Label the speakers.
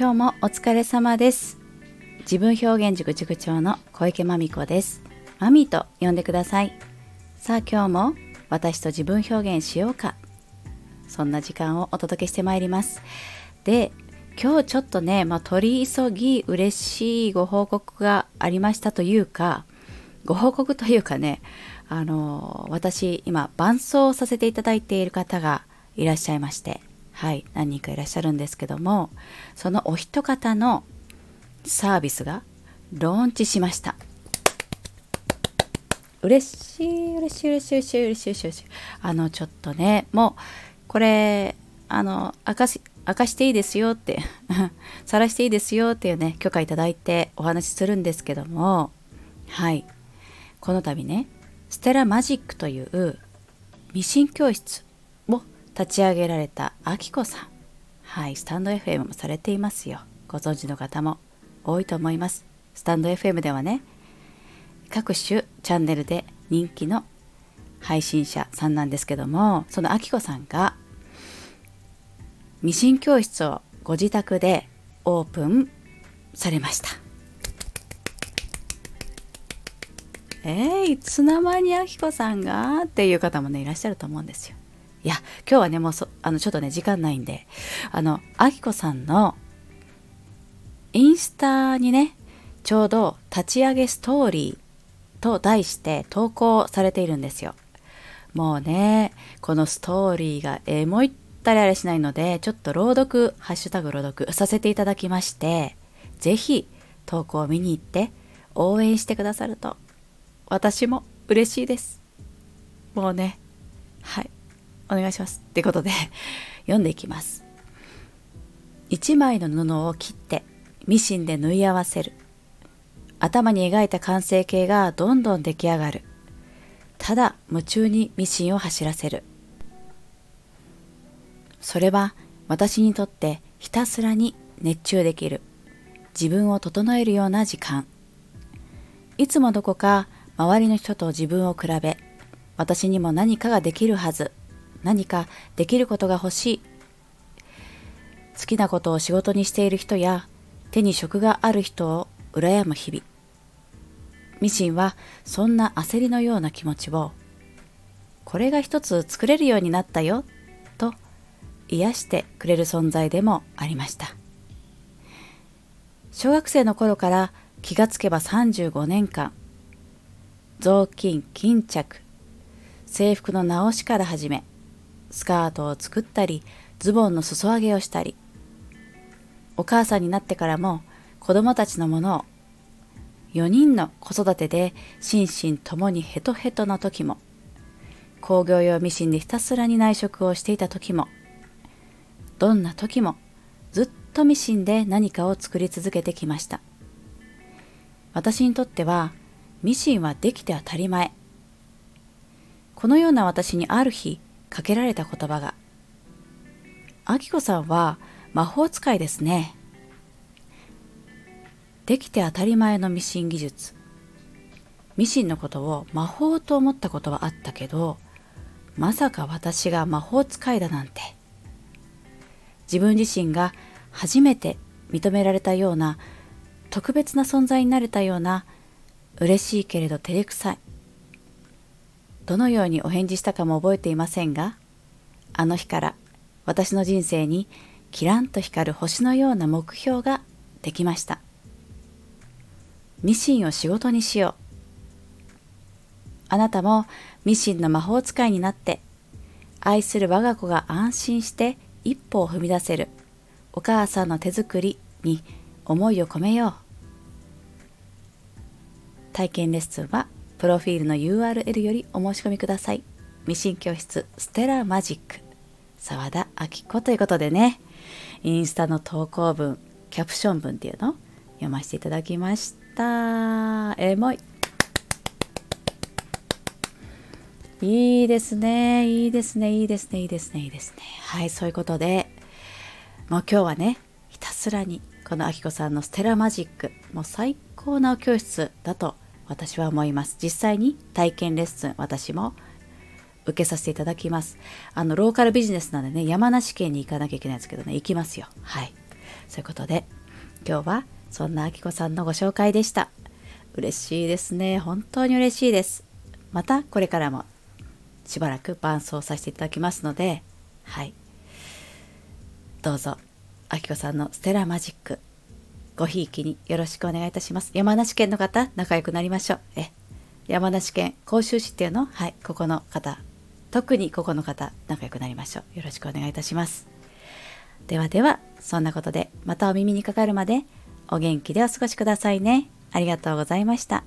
Speaker 1: 今日もお疲れ様です。自分表現塾塾長の小池真美子です。マミと呼んでください。さあ今日も私と自分表現しようか。そんな時間をお届けしてまいります。で今日ちょっとね、まあ、取り急ぎ嬉しいご報告がありましたというかご報告というかねあの私今伴奏させていただいている方がいらっしゃいまして。はい何人かいらっしゃるんですけどもそのお一方のサービスがローンチしました。嬉しい嬉しい嬉しい嬉しい嬉しい嬉しいあのちょっとねもうこれあの明かし明かしていいですよって 晒していいですよっていうね許可いただいてお話しするんですけどもはい。この度ねステラマジックというミシン教室立ち上げられたあきこさん。はいスタンド FM もされていますよ。ご存知の方も多いと思います。スタンド FM ではね各種チャンネルで人気の配信者さんなんですけどもそのあきこさんがミシン教室をご自宅でオープンされました。えー、いつの間にあきこさんが？っていう方もねいらっしゃると思うんですよ。いや今日はねもうそあのちょっとね時間ないんであのあきこさんのインスタにねちょうど立ち上げストーリーと題して投稿されているんですよ。もうねこのストーリーがエモいったりあれしないのでちょっと朗読ハッシュタグ朗読させていただきまして是非投稿を見に行って応援してくださると私も嬉しいです。もうねはい。お願いします。ってことで 読んでいきます。1枚の布を切ってミシンで縫い合わせる。頭に描いた完成形がどんどん出来上がる。ただ夢中にミシンを走らせる。それは私にとってひたすらに熱中できる。自分を整えるような時間。いつもどこか周りの人と自分を比べ私にも何かができるはず。何かできることが欲しい。好きなことを仕事にしている人や手に職がある人を羨む日々。ミシンはそんな焦りのような気持ちをこれが一つ作れるようになったよと癒してくれる存在でもありました。小学生の頃から気がつけば35年間雑巾巾着制服の直しから始めスカートを作ったりズボンの裾上げをしたり。お母さんになってからも子供たちのものを4人の子育てで心身ともにヘトヘトな時も工業用ミシンでひたすらに内職をしていた時もどんな時もずっとミシンで何かを作り続けてきました。私にとってはミシンはできて当たり前。このような私にある日かけられた言葉が「あきこさんは魔法使いですね」できて当たり前のミシン技術。ミシンのことを魔法と思ったことはあったけどまさか私が魔法使いだなんて。自分自身が初めて認められたような特別な存在になれたような嬉しいけれど照れくさい。どのようにお返事したかも覚えていませんがあの日から私の人生にキランと光る星のような目標ができました。ミシンを仕事にしよう。あなたもミシンの魔法使いになって愛する我が子が安心して一歩を踏み出せるお母さんの手作りに思いを込めよう。体験レッスンはプロフィールの URL よりお申し込みください。ミシン教室ステラマジック沢田明子ということでね、インスタの投稿文、キャプション文っていうの？読ませていただきました。エモい。いいですね、いいですね、いいですね、いいですね、いいですね。はい、そういうことで、もう今日はね、ひたすらにこのあきこさんのステラマジック、もう最高な教室だと私は思います。実際に体験レッスン私も受けさせていただきます。あのローカルビジネスなんでね山梨県に行かなきゃいけないんですけどね行きますよ。はい。そういうことで今日はそんなあきこさんのご紹介でした。嬉しいですね。本当に嬉しいです。またこれからもしばらく伴奏させていただきますのではい。どうぞあきこさんのステラマジック。ごひいきによろしくお願いいたします。山梨県の方仲良くなりましょう。え山梨県甲州市っていうの？はいここの方。特にここの方仲良くなりましょう。よろしくお願いいたします。ではではそんなことでまたお耳にかかるまでお元気でお過ごしくださいね。ありがとうございました。